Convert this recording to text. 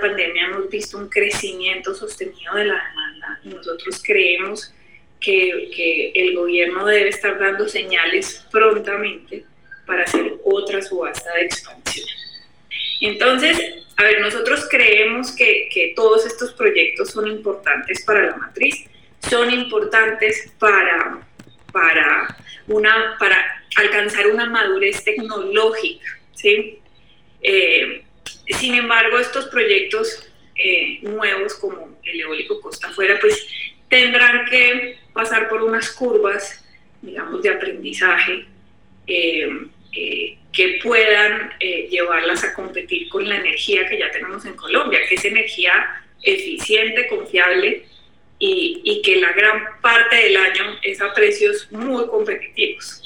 pandemia hemos visto un crecimiento sostenido de la demanda nosotros creemos que, que el gobierno debe estar dando señales prontamente para hacer otra subasta de expansión. Entonces, a ver, nosotros creemos que, que, todos estos proyectos son importantes para la matriz, son importantes para, para, una, para alcanzar una madurez tecnológica, ¿sí? Eh, sin embargo, estos proyectos eh, nuevos como el eólico Costa Afuera, pues tendrán que pasar por unas curvas, digamos, de aprendizaje eh, que puedan llevarlas a competir con la energía que ya tenemos en Colombia, que es energía eficiente, confiable y que la gran parte del año es a precios muy competitivos.